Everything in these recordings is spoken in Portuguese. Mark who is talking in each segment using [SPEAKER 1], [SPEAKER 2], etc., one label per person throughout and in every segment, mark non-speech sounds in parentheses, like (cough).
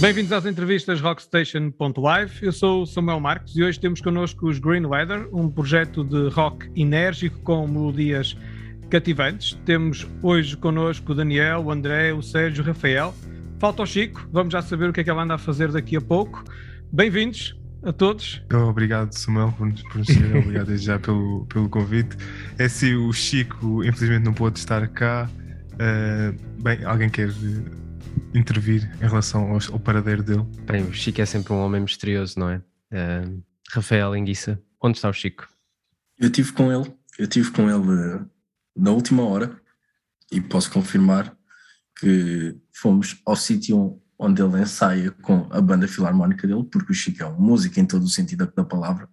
[SPEAKER 1] Bem-vindos às entrevistas Rockstation.live. Eu sou o Samuel Marcos e hoje temos connosco os Green Weather, um projeto de rock enérgico com melodias cativantes. Temos hoje connosco o Daniel, o André, o Sérgio, o Rafael. Falta o Chico, vamos já saber o que é que ele anda a fazer daqui a pouco. Bem-vindos a todos.
[SPEAKER 2] Obrigado, Samuel, por nos conhecer. (laughs) Obrigado desde já pelo, pelo convite. É assim, o Chico, infelizmente, não pôde estar cá. Uh, bem, alguém quer intervir em relação ao, ao, paradeiro dele?
[SPEAKER 3] Bem, o Chico é sempre um homem misterioso, não é? Uh, Rafael Enguiça, onde está o Chico?
[SPEAKER 4] Eu tive com ele, eu tive com ele uh, na última hora e posso confirmar que fomos ao sítio onde ele ensaia com a banda filarmónica dele, porque o Chico é um músico em todo o sentido da palavra,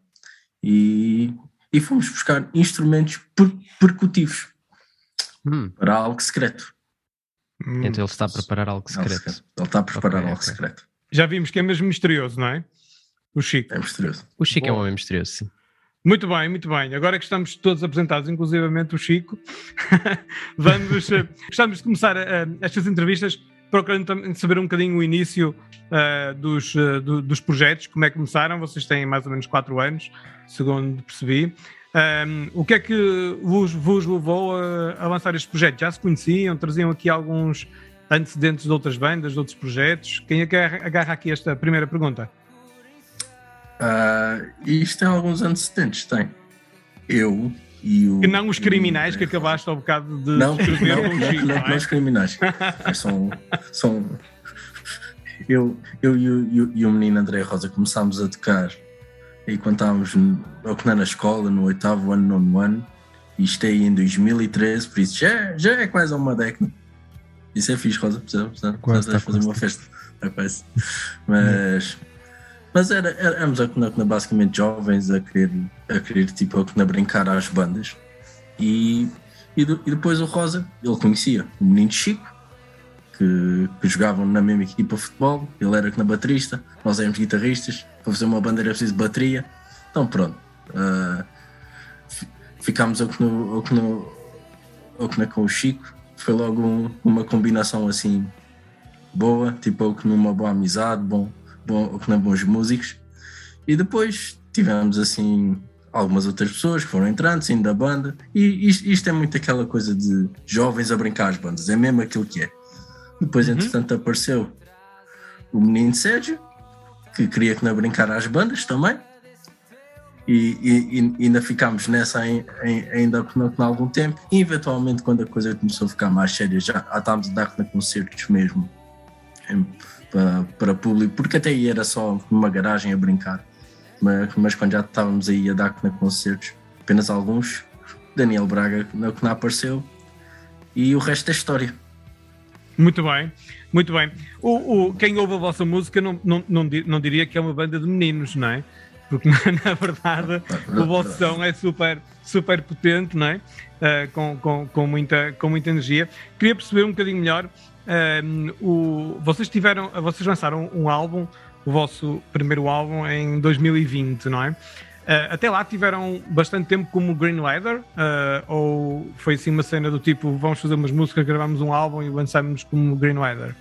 [SPEAKER 4] e, e fomos buscar instrumentos per, percutivos hum. para algo secreto.
[SPEAKER 3] Hum. Então ele está a preparar algo secreto.
[SPEAKER 4] Ele está a preparar okay, algo okay. secreto.
[SPEAKER 1] Já vimos que é mesmo misterioso, não é? O Chico.
[SPEAKER 4] É misterioso.
[SPEAKER 3] O Chico Bom. é um homem misterioso, sim.
[SPEAKER 1] Muito bem, muito bem. Agora que estamos todos apresentados, inclusivamente o Chico, (laughs) vamos, uh, gostamos de começar uh, estas entrevistas procurando saber um bocadinho o início uh, dos, uh, do, dos projetos, como é que começaram. Vocês têm mais ou menos 4 anos, segundo percebi. Um, o que é que vos, vos levou a, a, lançar este projeto? Já se conheciam? Traziam aqui alguns antecedentes de outras bandas, de outros projetos? Quem é que agarra aqui esta primeira pergunta?
[SPEAKER 4] Uh, isto tem alguns antecedentes, tem. Eu e o,
[SPEAKER 1] que não os criminais que acabaste ao bocado de
[SPEAKER 4] não, escrever não, não, Chico, não, não, é? os criminais. são, são eu, eu e, o, e o menino André Rosa começámos a tocar e quando estávamos a na escola, no oitavo ano, nono ano, isto aí em 2013, por isso já, já é quase uma década. Isso é fixe, Rosa, precisa, precisa, precisa tá fazer uma festa. Mas mas era, éramos a, na, basicamente jovens a querer, a querer tipo, a, a brincar às bandas. E, e, do, e, depois o Rosa, ele conhecia o menino Chico, que, que jogavam na mesma equipa de futebol, ele era na baterista, nós éramos guitarristas, para fazer uma banda era preciso bateria. Então pronto, uh, ficámos ao que no, ao que com o Chico, foi logo um, uma combinação assim boa, tipo que numa boa amizade, bom, bom, bons músicos. E depois tivemos assim algumas outras pessoas que foram entrando, saindo da banda. E isto, isto, é muito aquela coisa de jovens a brincar as bandas, é mesmo aquilo que é. Depois, uhum. entretanto, apareceu o menino Sérgio, que queria que não brincar às bandas também. E, e, e ainda ficámos nessa em, em, ainda por algum tempo. E eventualmente, quando a coisa começou a ficar mais séria, já, já estávamos a dar concertos mesmo para, para público, porque até aí era só numa garagem a brincar. Mas, mas quando já estávamos aí a dar concertos, apenas alguns, Daniel Braga que não apareceu e o resto é história.
[SPEAKER 1] Muito bem, muito bem. O, o, quem ouve a vossa música não, não, não, não diria que é uma banda de meninos, não é? Porque (laughs) na verdade o vosso som é super, super potente, não é? Uh, com, com, com, muita, com muita energia. Queria perceber um bocadinho melhor um, o, vocês tiveram, vocês lançaram um álbum, o vosso primeiro álbum em 2020, não é? Uh, até lá tiveram bastante tempo como Green Leather, uh, ou foi assim uma cena do tipo vamos fazer umas músicas, gravamos um álbum e lançamos como Green Leather?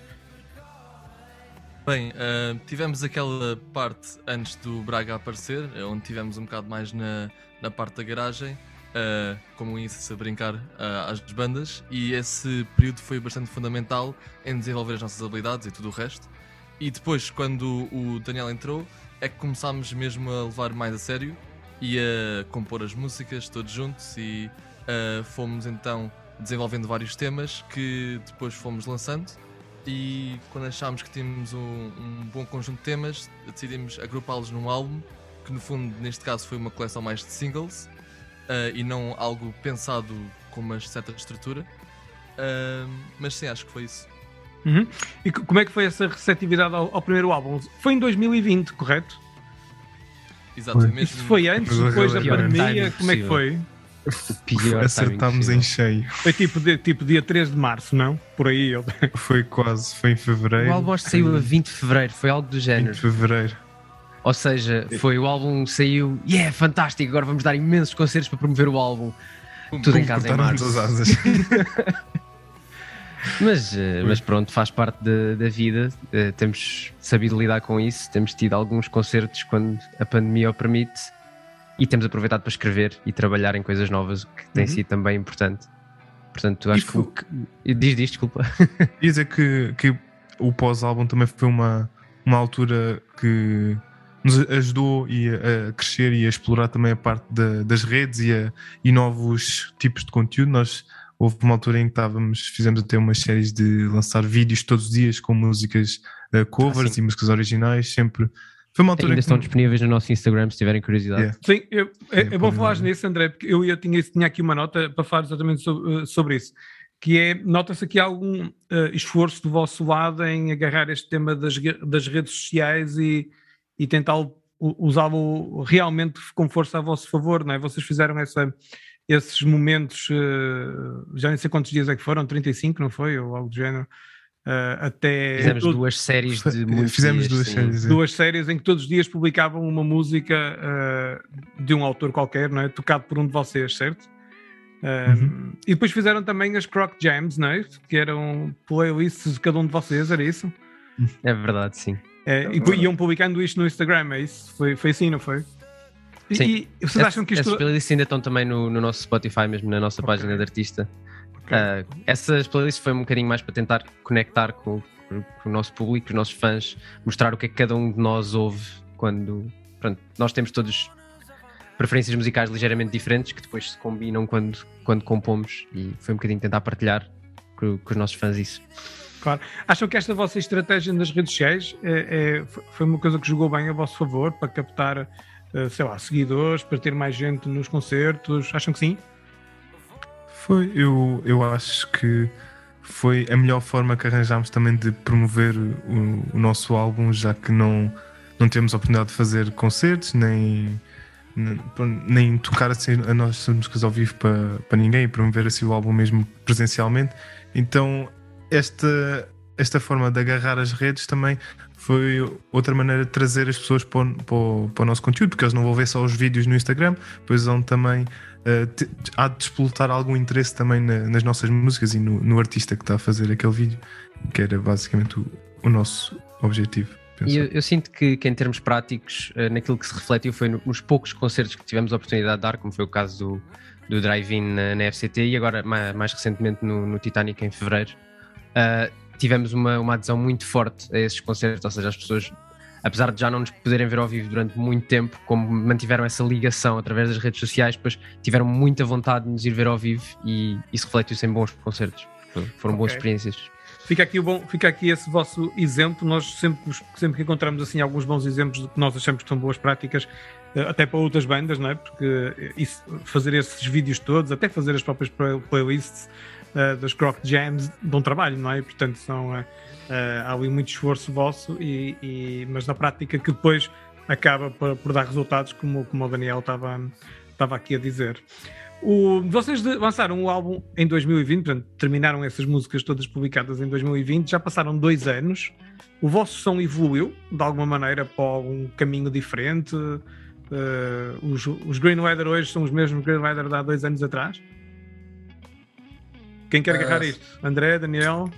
[SPEAKER 5] Bem, uh, tivemos aquela parte antes do Braga aparecer, onde tivemos um bocado mais na, na parte da garagem como isso a brincar às bandas, e esse período foi bastante fundamental em desenvolver as nossas habilidades e tudo o resto. E depois, quando o Daniel entrou, é que começámos mesmo a levar mais a sério e a compor as músicas todos juntos e uh, fomos então desenvolvendo vários temas que depois fomos lançando e quando achámos que tínhamos um, um bom conjunto de temas decidimos agrupá-los num álbum que no fundo neste caso foi uma coleção mais de singles uh, e não algo pensado com uma certa estrutura. Uh, mas sim, acho que foi isso.
[SPEAKER 1] Uhum. E como é que foi essa receptividade ao, ao, primeiro álbum? Foi em 2020, correto?
[SPEAKER 5] Exatamente.
[SPEAKER 1] Isso foi antes, depois da pandemia? Como é que foi?
[SPEAKER 2] Acertámos em cheio.
[SPEAKER 1] Foi tipo, de, tipo dia 3 de março, não? Por aí. (laughs)
[SPEAKER 2] Foi quase, foi em fevereiro.
[SPEAKER 3] O álbum saiu a 20 de fevereiro, foi algo do género. 20
[SPEAKER 2] de fevereiro.
[SPEAKER 3] Ou seja, foi o álbum saiu, e yeah, é fantástico, agora vamos dar imensos concertos para promover o álbum. Tudo em casa em março.
[SPEAKER 2] As asas. (laughs)
[SPEAKER 3] Mas, eh, mas pronto, faz parte da, da vida. Eh, temos sabido lidar com isso. Temos tido alguns concertos quando a pandemia o permite e temos aproveitado para escrever e trabalhar em coisas novas, o que tem
[SPEAKER 1] Uhum.
[SPEAKER 3] sido também importante. Portanto, acho que,
[SPEAKER 2] foi-
[SPEAKER 3] que. Diz, diz, desculpa. (laughs)
[SPEAKER 2] Dizer que, que o pós-álbum também foi uma, uma altura que nos ajudou e a, crescer e a explorar também a parte da- das redes e, a- e novos tipos de conteúdo. Nós houve uma altura em que estávamos, fizemos até umas séries de lançar vídeos todos os dias com músicas eh, covers
[SPEAKER 3] Ah,
[SPEAKER 2] e músicas originais, sempre. Foi uma altura
[SPEAKER 3] Ainda estão
[SPEAKER 2] que
[SPEAKER 3] disponíveis no nosso Instagram se tiverem curiosidade.
[SPEAKER 2] Yeah.
[SPEAKER 1] Sim, eu- é, é
[SPEAKER 2] Sim,
[SPEAKER 1] bom falar nisso, André, porque eu, eu tinha, tinha aqui uma nota para falar exatamente sobre, eh, sobre isso, que é, nota-se aqui algum eh, esforço do vosso lado em agarrar este tema das, das redes sociais e, e tentar u- usá-lo realmente com força a vosso favor, não é? Vocês fizeram essa, esses momentos, eh, já nem sei quantos dias é que foram, 35, não foi? Ou algo do género, eh, até...
[SPEAKER 3] Fizemos
[SPEAKER 1] todo-
[SPEAKER 3] duas séries de (laughs)
[SPEAKER 2] fizemos
[SPEAKER 3] dias,
[SPEAKER 2] duas
[SPEAKER 3] sim.
[SPEAKER 2] séries. é.
[SPEAKER 1] duas séries em que todos os dias publicavam uma música eh, de um autor qualquer, não é? Tocado por um de vocês, certo?
[SPEAKER 2] Uhum.
[SPEAKER 1] E depois fizeram também as Croc Jams, não é? Que eram playlists de cada um de vocês, era isso?
[SPEAKER 3] É verdade, sim.
[SPEAKER 1] Eh, e pu- iam publicando isto no Instagram, é isso? Foi, foi assim, não foi? E,
[SPEAKER 3] Sim.
[SPEAKER 1] e vocês acham que isto.
[SPEAKER 3] Essas playlists ainda estão também no, no nosso Spotify, mesmo na nossa
[SPEAKER 1] Ok.
[SPEAKER 3] página de artista.
[SPEAKER 1] Ok.
[SPEAKER 3] Ah, essas playlists foi um bocadinho mais para tentar conectar com, com- o nosso público, os nossos fãs, mostrar o que é que cada um de nós ouve quando. Pronto, nós temos todos preferências musicais ligeiramente diferentes que depois se combinam quando, quando compomos e foi um bocadinho tentar partilhar com, com os nossos fãs isso.
[SPEAKER 1] Acham que esta vossa estratégia nas redes sociais é- é- foi uma coisa que jogou bem a vosso favor para captar, sei lá, seguidores, para ter mais gente nos concertos? Acham que sim?
[SPEAKER 2] Foi, eu, eu acho que foi a melhor forma que arranjámos também de promover o, o nosso álbum, já que não, não temos a oportunidade de fazer concertos, nem, nem, tocar assim as nossas músicas ao vivo para, para ninguém, promover assim o álbum mesmo presencialmente. Então, esta, esta forma de agarrar as redes também foi outra maneira de trazer as pessoas para o, para o- para o nosso conteúdo, porque eles não vão ver só os vídeos no Instagram, depois vão também uh, te- há de despoltar algum interesse também na- nas nossas músicas e no, no artista que está a fazer aquele vídeo, que era basicamente o, o nosso objetivo.
[SPEAKER 3] E
[SPEAKER 2] eu.
[SPEAKER 3] eu, sinto que, que em termos práticos, eh, naquilo que se refletiu foi no- nos poucos concertos que tivemos a oportunidade de dar, como foi o caso do, do Drive-In na, na FCT e agora ma- mais, recentemente no, no Titanic em fevereiro. Ah, tivemos uma, uma adesão muito forte a esses concertos, ou seja, as pessoas, apesar de já não nos poderem ver ao vivo durante muito tempo, como mantiveram essa ligação através das redes sociais, depois tiveram muita vontade de nos ir ver ao vivo e isso refletiu-se em bons concertos. Foram boas
[SPEAKER 1] Ok.
[SPEAKER 3] experiências.
[SPEAKER 1] Fica aqui, o bom, fica aqui esse vosso exemplo. Nós sempre, sempre que encontramos assim alguns bons exemplos de que nós achamos que são boas práticas, eh, até para outras bandas, não é? Porque isso, fazer esses vídeos todos, até fazer as próprias play- playlists eh, das Croc Jams, dão trabalho, não é? Portanto, são, eh, há ali muito esforço vosso, e, e- mas na prática que depois acaba por, por dar resultados, como, como o Daniel estava, estava aqui a dizer. O- vocês de- lançaram o álbum em 2020, portanto, terminaram essas músicas todas publicadas em 2020, já passaram dois anos. O vosso som evoluiu de alguma maneira para um caminho diferente. Eh, os, os Green Weather hoje são os mesmos Green Weather de há dois anos atrás. Quem quer agarrar isto? André, Daniel,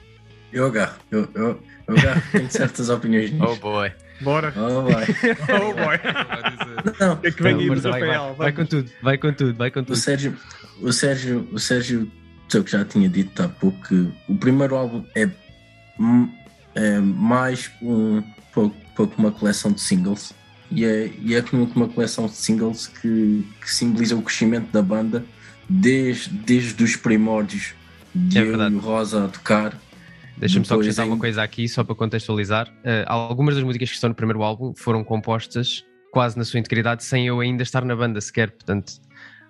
[SPEAKER 4] Eu agarro, eu, eu, eu agarro, tenho certas opiniões nisto.
[SPEAKER 3] boy!
[SPEAKER 1] bora.
[SPEAKER 4] Oh, vai. (laughs)
[SPEAKER 1] Oh boy!
[SPEAKER 4] Não,
[SPEAKER 1] O é que vem aí,
[SPEAKER 3] vai, vai,
[SPEAKER 1] Rafael?
[SPEAKER 3] vai com tudo, vai com tudo, vai com
[SPEAKER 4] o
[SPEAKER 3] tudo.
[SPEAKER 4] Sérgio, o Sérgio, o Sérgio, eu que já tinha dito há pouco que o primeiro álbum é, é mais um pouco, pouco uma coleção de singles e é, e é como uma coleção de singles que, que simboliza o crescimento da banda desde, desde os primórdios de
[SPEAKER 3] É
[SPEAKER 4] eu
[SPEAKER 3] verdade.
[SPEAKER 4] e o Rosa a tocar.
[SPEAKER 3] Deixa-me só acrescentar
[SPEAKER 4] em-
[SPEAKER 3] uma coisa aqui, só para contextualizar. Uh, algumas das músicas que estão no primeiro álbum foram compostas quase na sua integridade sem eu ainda estar na banda sequer. Portanto,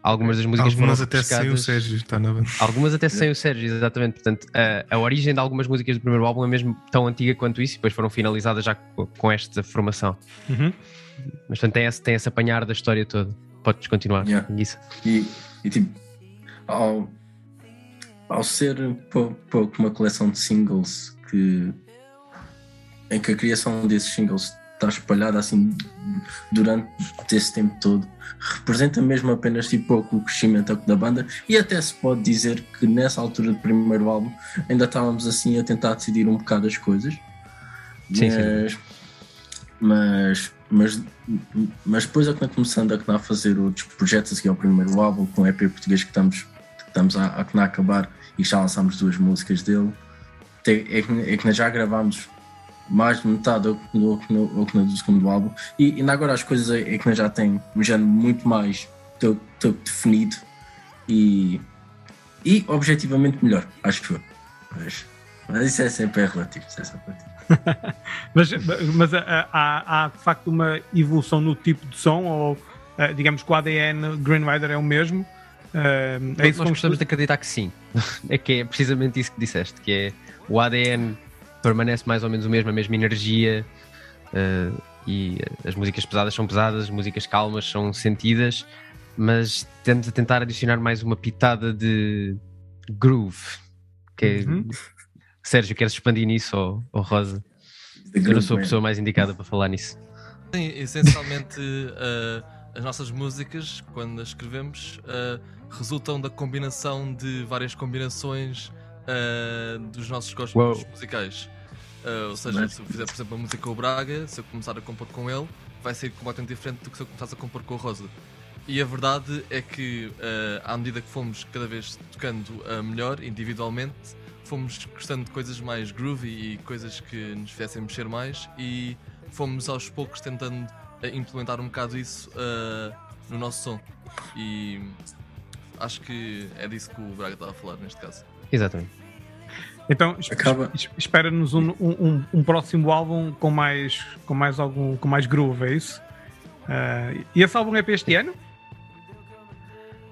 [SPEAKER 3] algumas das músicas
[SPEAKER 2] Algumas
[SPEAKER 3] foram
[SPEAKER 2] até sem o Sérgio está na banda.
[SPEAKER 3] Algumas até sem o Sérgio, exatamente. Portanto, a, a origem de algumas músicas do primeiro álbum é mesmo tão antiga quanto isso e depois foram finalizadas já com, com esta formação.
[SPEAKER 1] Uhum.
[SPEAKER 3] Mas portanto, tem esse, tem esse apanhar da história toda. Podes continuar,
[SPEAKER 4] Yeah. E, e tipo, ao, ao ser pou- pouco uma coleção de singles que em que a criação desses singles está espalhada assim durante esse tempo todo. Representa mesmo apenas tipo, o crescimento da banda e até se pode dizer que nessa altura do primeiro álbum ainda estávamos assim a tentar decidir um bocado as coisas.
[SPEAKER 3] Sim,
[SPEAKER 4] mas,
[SPEAKER 3] sim.
[SPEAKER 4] mas, mas, mas depois é que começando a fazer outros projetos a seguir ao primeiro álbum com o EP português que estamos, estamos a, a, acabar e já lançámos duas músicas dele. É que, é que já gravámos mais de metade do que no, no, no, do segundo álbum. E ainda agora as coisas é, é que já tem um género muito mais todo, definido e, e objetivamente melhor, acho eu. Mas, mas isso é sempre relativo. Isso é sempre relativo. (laughs)
[SPEAKER 1] mas mas há, há, há, de facto uma evolução no tipo de som ou digamos que o ADN Green Rider é o mesmo?
[SPEAKER 3] Uh, é isso Nós gostamos de acreditar que sim. (laughs) é que é precisamente isso que disseste, que é o ADN permanece mais ou menos o mesmo, a mesma energia uh, e as músicas pesadas são pesadas, as músicas calmas são sentidas, mas temos a tentar adicionar mais uma pitada de groove. Que é... uhum. Sérgio, queres expandir nisso ou, ou Rosa? Eu não sou a pessoa mais indicada para falar nisso.
[SPEAKER 5] Sim, essencialmente uh, (laughs) as nossas músicas, quando as escrevemos, uh, resultam da combinação de várias combinações uh, dos nossos gostos Uou. musicais. Uh, ou seja, Mas... se eu fizer, por exemplo, a música com o Braga, se eu começar a compor com ele, vai ser completamente diferente do que se eu começasse a compor com o Rosa. E a verdade é que, uh, à medida que fomos cada vez tocando uh, melhor, individualmente, fomos gostando de coisas mais groovy e coisas que nos fizessem mexer mais, e fomos aos poucos tentando implementar um bocado isso no nosso som. E acho que é disso que o Braga estava a falar neste caso.
[SPEAKER 3] Exatamente.
[SPEAKER 1] Então Acaba... espera-nos um, um, um, próximo álbum com mais, com mais algum com mais groove, é isso? Uh, e esse álbum é para este ano?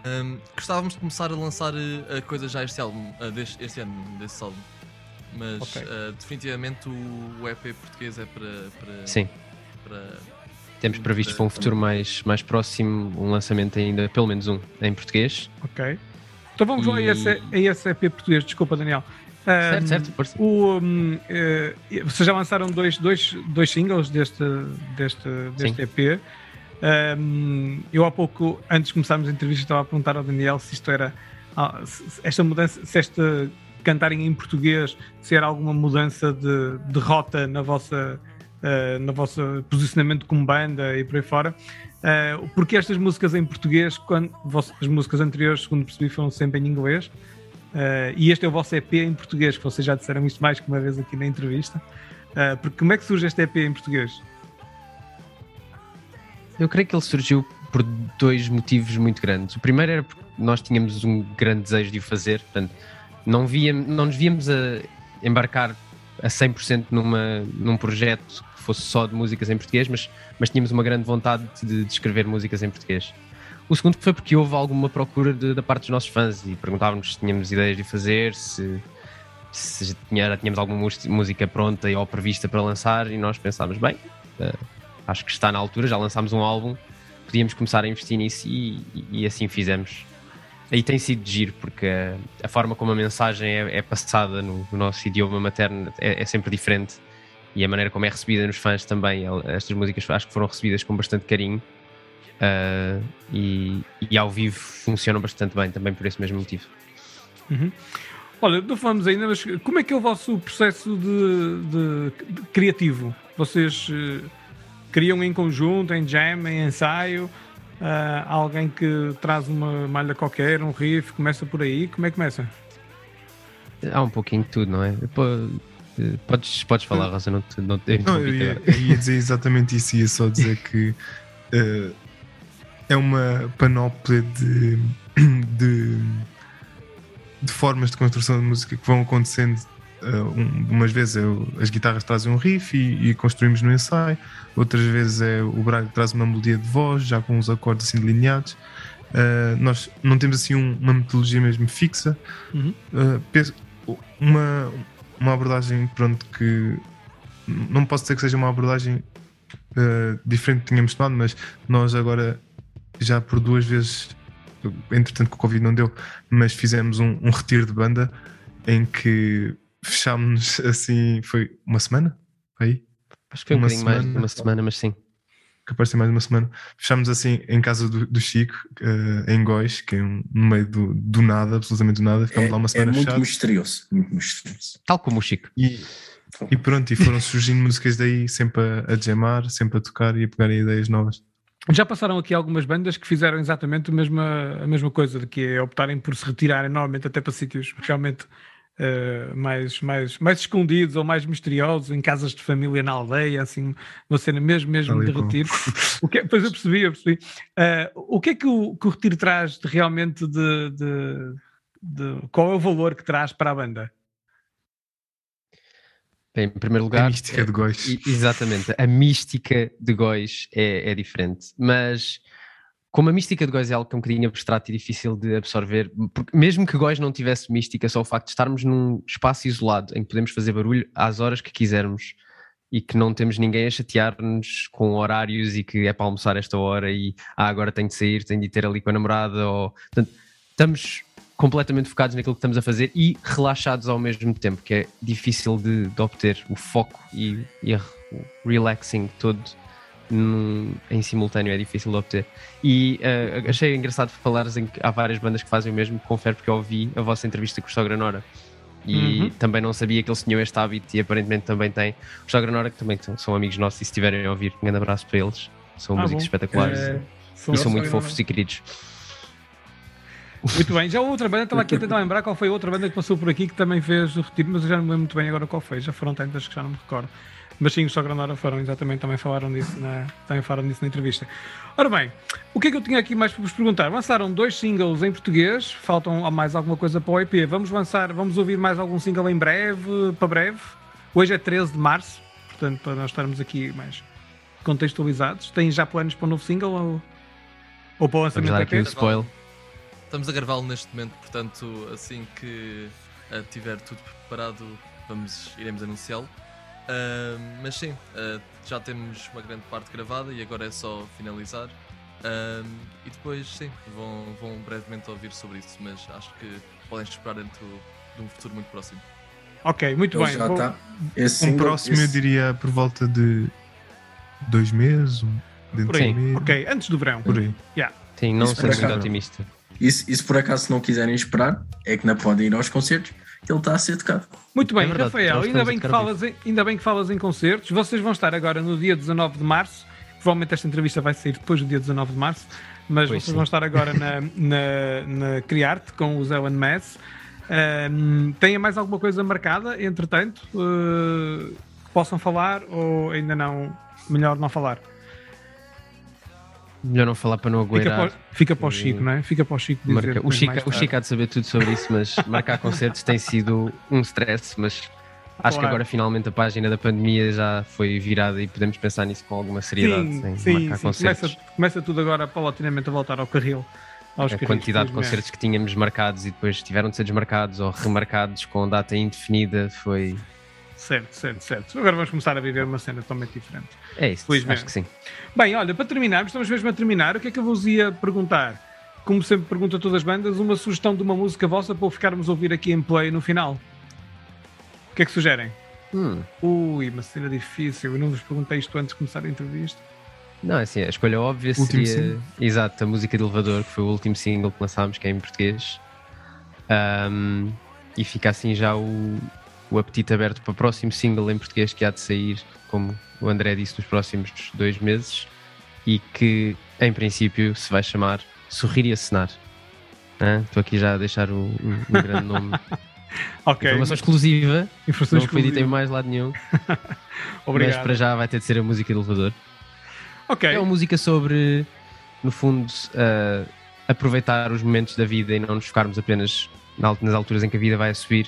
[SPEAKER 5] Um, gostávamos de começar a lançar uh, coisas já este álbum, uh, deste, este ano, desse álbum. Mas okay. uh, definitivamente o, o, EP português é para, para
[SPEAKER 3] Sim. Para, Temos previsto para um futuro mais, mais próximo um lançamento ainda, pelo menos um, em português.
[SPEAKER 1] Ok. Então vamos e... lá a esse, a esse EP português, desculpa Daniel.
[SPEAKER 3] Um, certo, certo.
[SPEAKER 1] O, um, uh, vocês já lançaram dois, dois, dois singles deste, deste, deste EP. Um, eu há pouco, antes de começarmos a entrevista, estava a perguntar ao Daniel se isto era ah, esta mudança, se esta cantarem em português, se era alguma mudança de, de rota na vossa, uh, no vosso posicionamento como banda e por aí fora. Uh, porque estas músicas em português, quando as músicas anteriores, segundo percebi, foram sempre em inglês. Uh, e este é o vosso EP em português, que vocês já disseram isso mais que uma vez aqui na entrevista. Uh, porque como é que surge este EP em português?
[SPEAKER 3] Eu creio que ele surgiu por dois motivos muito grandes. O primeiro era porque nós tínhamos um grande desejo de o fazer, portanto, não, víamos, não nos víamos a embarcar a 100% numa, num projeto fosse só de músicas em português, mas, mas tínhamos uma grande vontade de, de escrever músicas em português. O segundo foi porque houve alguma procura de, da parte dos nossos fãs e perguntávamos se tínhamos ideias de fazer, se, se tinha, tínhamos alguma música pronta ou prevista para lançar e nós pensámos, bem, uh, acho que está na altura, já lançámos um álbum, podíamos começar a investir nisso e, e assim fizemos. Aí tem sido giro, porque a, a forma como a mensagem é, é passada no, no, nosso idioma materno é, é, sempre diferente e a maneira como é recebida nos fãs também. Estas músicas acho que foram recebidas com bastante carinho Uh, e, e, ao vivo funcionam bastante bem também por esse mesmo motivo.
[SPEAKER 1] Uhum. Olha, não falamos ainda, mas como é que é o vosso processo de, de, de criativo? Vocês uh, criam em conjunto, em jam, em ensaio? Uh, alguém que traz uma malha qualquer, um riff, começa por aí? Como é que começa?
[SPEAKER 3] Há um pouquinho de tudo, não é? Podes, podes falar, Rosa, não, não,
[SPEAKER 2] não eu ia, ia, dizer exatamente isso, ia só dizer que uh, é uma panóplia de, (clears throat) de, de, formas de construção de música que vão acontecendo. Uh, um, umas vezes é as guitarras trazem um riff e, e, construímos no ensaio, outras vezes é o Braga que traz uma melodia de voz, já com uns acordes assim delineados. Uh, nós não temos assim um, uma metodologia mesmo fixa. Uhum. Uh, uma, uma abordagem pronto que não posso dizer que seja uma abordagem uh, diferente que tínhamos tomado, mas nós agora já por duas vezes, entretanto que o Covid não deu, mas fizemos um, um retiro de banda em que fechámos assim, foi uma semana? Aí?
[SPEAKER 3] Acho que foi um
[SPEAKER 2] Uma
[SPEAKER 3] bocadinho mais de
[SPEAKER 2] semana.
[SPEAKER 3] uma semana, mas sim.
[SPEAKER 2] Capaz de ser mais uma semana. Fechámos assim em casa do, do Chico, eh, em Góis, que é um- no meio do, do nada, absolutamente do nada. Ficámos
[SPEAKER 4] É,
[SPEAKER 2] lá uma
[SPEAKER 4] é
[SPEAKER 2] semana
[SPEAKER 4] muito
[SPEAKER 2] fechados.
[SPEAKER 4] misterioso. Muito misterioso.
[SPEAKER 3] Tal como o Chico.
[SPEAKER 2] E, e pronto, e foram surgindo músicas daí, sempre a, a jamar, sempre a tocar e a pegar ideias novas.
[SPEAKER 1] Já passaram aqui algumas bandas que fizeram exatamente a mesma, a mesma coisa, de que é optarem por se retirarem normalmente até para sítios realmente eh, mais, mais, mais escondidos ou mais misteriosos, em casas de família na aldeia, assim, uma cena mesmo, mesmo
[SPEAKER 2] Tal e
[SPEAKER 1] de retiro. (laughs) o que, é- pois eu percebi, eu percebi. Eh, o que é que o, que o retiro traz de, realmente de, de- de- Qual é o valor que traz para a banda?
[SPEAKER 3] Bem, em primeiro
[SPEAKER 2] A
[SPEAKER 3] lugar.
[SPEAKER 2] mística de Góis.
[SPEAKER 3] Exatamente, a mística de Góis é, é diferente, mas como a mística de Góis é algo que é um bocadinho abstrato e difícil de absorver, porque mesmo que Góis não tivesse mística, só o facto de estarmos num espaço isolado em que podemos fazer barulho às horas que quisermos e que não temos ninguém a chatear-nos com horários e que é para almoçar esta hora e ah, agora tenho de sair, tenho de ter ali com a namorada, ou portanto, estamos completamente focados naquilo que estamos a fazer e relaxados ao mesmo tempo, que é difícil de, de obter o foco e, e o relaxing todo num- em simultâneo é difícil de obter. E eh, achei engraçado falares em que há várias bandas que fazem o mesmo, confere porque eu ouvi a vossa entrevista com o Sogra Nora e
[SPEAKER 1] Uhum.
[SPEAKER 3] também não sabia que eles tinham este hábito e aparentemente também têm. O Sogra Nora, que também são, amigos nossos, e se estiverem a ouvir, um grande abraço para eles. São
[SPEAKER 1] Ah,
[SPEAKER 3] músicos
[SPEAKER 1] bom.
[SPEAKER 3] espetaculares
[SPEAKER 1] Eh,
[SPEAKER 3] e são muito fofos e queridos.
[SPEAKER 1] Muito bem, já outra banda, estava aqui a tentar lembrar qual foi a outra banda que passou por aqui que também fez o retiro, mas eu já não me lembro muito bem agora qual foi, já foram tantas que já não me recordo. Mas sim, os Sogra Nora foram exatamente, também falaram disso na, também falaram disso na entrevista. Ora bem, o que é que eu tinha aqui mais para vos perguntar? Lançaram dois singles em português, faltam mais alguma coisa para o EP. Vamos lançar, vamos ouvir mais algum single em breve, para breve. Hoje é 13 de março, portanto, para nós estarmos aqui mais contextualizados. Têm já planos para o novo single ou, ou para o
[SPEAKER 3] Vamos
[SPEAKER 1] lançamento
[SPEAKER 3] dar
[SPEAKER 1] do
[SPEAKER 3] aqui o
[SPEAKER 1] EP?
[SPEAKER 3] spoiler.
[SPEAKER 5] Estamos a gravá-lo neste momento, portanto, assim que eh, tiver tudo preparado, vamos, iremos anunciá-lo. Ah, mas sim, ah, já temos uma grande parte gravada e agora é só finalizar. Ah, e depois, sim, vão, vão brevemente ouvir sobre isso, mas acho que podem esperar dentro de um futuro muito próximo.
[SPEAKER 1] Ok, muito
[SPEAKER 4] Ele
[SPEAKER 1] bem. Vou-
[SPEAKER 4] tá- esse
[SPEAKER 2] Um
[SPEAKER 4] single-
[SPEAKER 2] próximo, eu
[SPEAKER 4] esse-
[SPEAKER 2] diria, por volta de dois meses, um, dentro
[SPEAKER 1] Por aí,
[SPEAKER 2] de um mês,
[SPEAKER 1] ok, antes do verão.
[SPEAKER 2] por aí.
[SPEAKER 3] Sim, não
[SPEAKER 4] por
[SPEAKER 3] muito
[SPEAKER 4] acaso.
[SPEAKER 3] otimista.
[SPEAKER 4] E se, e se por acaso não quiserem esperar, é que não podem ir aos concertos, que ele está a ser tocado.
[SPEAKER 1] Muito bem,
[SPEAKER 3] É verdade,
[SPEAKER 1] Rafael, ainda bem, que falas em, ainda bem que falas em concertos. Vocês vão estar agora no dia 19 de março. Provavelmente esta entrevista vai sair depois do dia 19 de março, mas
[SPEAKER 3] Pois
[SPEAKER 1] vocês
[SPEAKER 3] sim.
[SPEAKER 1] vão estar agora na, na, na Criarte com o Zé One Mass. Têm mais alguma coisa marcada, entretanto, que possam falar ou ainda não? Melhor não falar.
[SPEAKER 3] Melhor não falar para não
[SPEAKER 1] o- fica para o Chico, não é? Fica para o Chico dizer.
[SPEAKER 3] Marca- O, Chico, o. Chico há de saber tudo sobre isso, mas (laughs) marcar concertos tem sido um stress, mas acho que
[SPEAKER 1] Claro.
[SPEAKER 3] agora finalmente a página da pandemia já foi virada e podemos pensar nisso com alguma seriedade
[SPEAKER 1] Sim, sim,
[SPEAKER 3] marcar
[SPEAKER 1] sim.
[SPEAKER 3] concertos.
[SPEAKER 1] Começa, começa tudo agora paulatinamente a voltar ao carril. Aos
[SPEAKER 3] a
[SPEAKER 1] carris,
[SPEAKER 3] quantidade de
[SPEAKER 1] felizmente.
[SPEAKER 3] concertos que tínhamos marcados e depois tiveram de ser desmarcados ou remarcados com data indefinida foi.
[SPEAKER 1] Certo, certo, certo. Agora vamos começar a viver uma cena totalmente diferente.
[SPEAKER 3] É isso,
[SPEAKER 1] Felizmente.
[SPEAKER 3] acho que sim.
[SPEAKER 1] Bem, olha, para terminarmos, estamos mesmo a terminar. O que é que eu vos ia perguntar? Como sempre pergunto a todas as bandas, uma sugestão de uma música vossa para ficarmos a ouvir aqui em play no final. O que é que sugerem?
[SPEAKER 3] Hum,
[SPEAKER 1] Ui, uma cena difícil. Eu não vos perguntei isto antes de começar a entrevista.
[SPEAKER 3] não, assim, a escolha óbvia
[SPEAKER 2] Último
[SPEAKER 3] seria.
[SPEAKER 2] single.
[SPEAKER 3] Exato, a música de elevador, que foi o último single que lançámos, que é em português. Ahm, e fica assim já o, o apetite aberto para o próximo single em português que há de sair, como o André disse, nos próximos dois meses. E que, em princípio, se vai chamar Sorrir e Acenar. Estou aqui já a deixar um, um- um grande nome. (laughs)
[SPEAKER 1] Ok.
[SPEAKER 3] Informação exclusiva,
[SPEAKER 1] Informação
[SPEAKER 3] não foi dita em
[SPEAKER 1] exclusiva.
[SPEAKER 3] mais lado nenhum, (laughs) mas
[SPEAKER 1] Obrigado.
[SPEAKER 3] para já vai ter de ser a música de elevador.
[SPEAKER 1] Ok.
[SPEAKER 3] É uma música sobre, no fundo, uh, aproveitar os momentos da vida e não nos focarmos apenas nas alturas em que a vida vai a subir,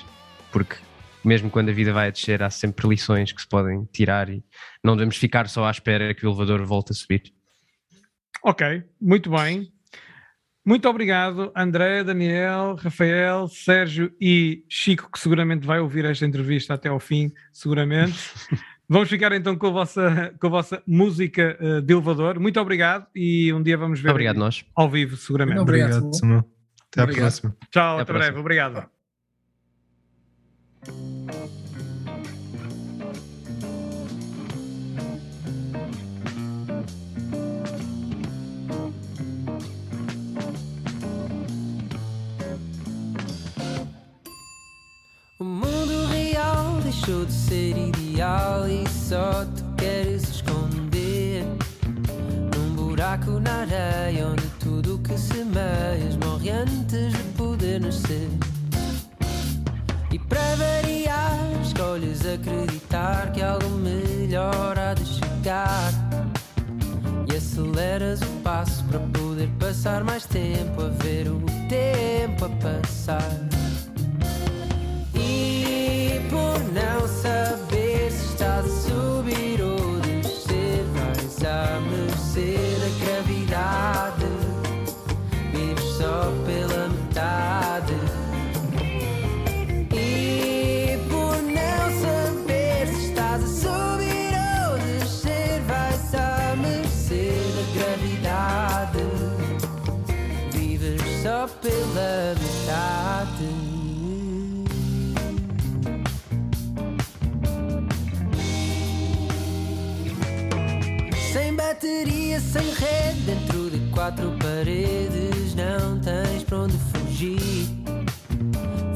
[SPEAKER 3] porque mesmo quando a vida vai a descer, há sempre lições que se podem tirar e não devemos ficar só à espera que o elevador volte a subir.
[SPEAKER 1] Ok, muito bem. Muito obrigado, André, Daniel, Rafael, Sérgio e Chico, que seguramente vai ouvir esta entrevista até ao fim, seguramente. (laughs) Vamos ficar então com a vossa, com a vossa música eh, de elevador. Muito obrigado e um dia vamos ver
[SPEAKER 3] Obrigado, nós.
[SPEAKER 1] ao vivo, seguramente.
[SPEAKER 4] Muito Obrigado.
[SPEAKER 2] Obrigado, Samuel. Até à
[SPEAKER 4] Obrigado.
[SPEAKER 2] próxima.
[SPEAKER 1] Tchau,
[SPEAKER 3] Até
[SPEAKER 1] até breve.
[SPEAKER 3] O
[SPEAKER 1] mundo real
[SPEAKER 6] deixou de ser ideal e só tu queres esconder num buraco na areia onde tudo que semeias morre antes de poder nascer. Para variar, escolhes acreditar que algo melhor há de chegar. E aceleras o passo para poder passar mais tempo a ver o tempo a passar. sem rede dentro de quatro paredes. Não tens para onde fugir.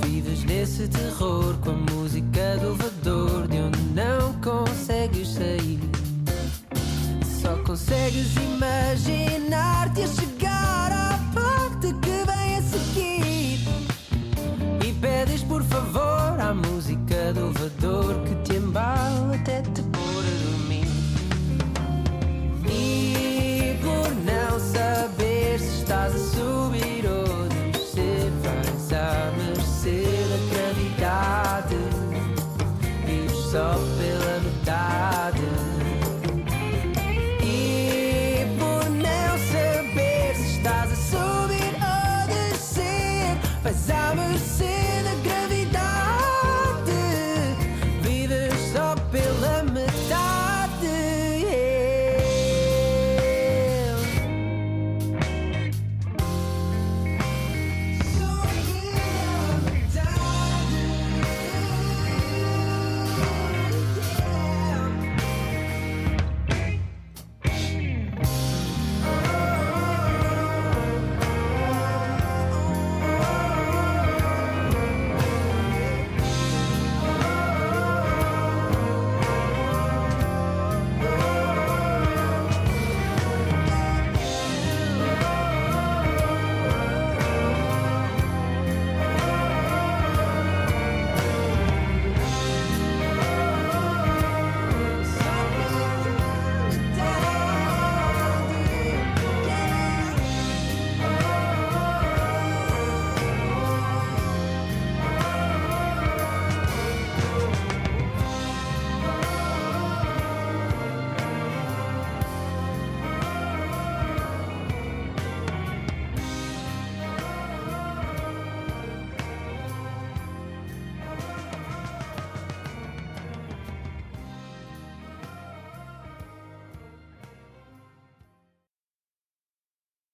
[SPEAKER 6] Vives nesse terror com a música do vador de onde não consegues sair. Só consegues imaginar. But I was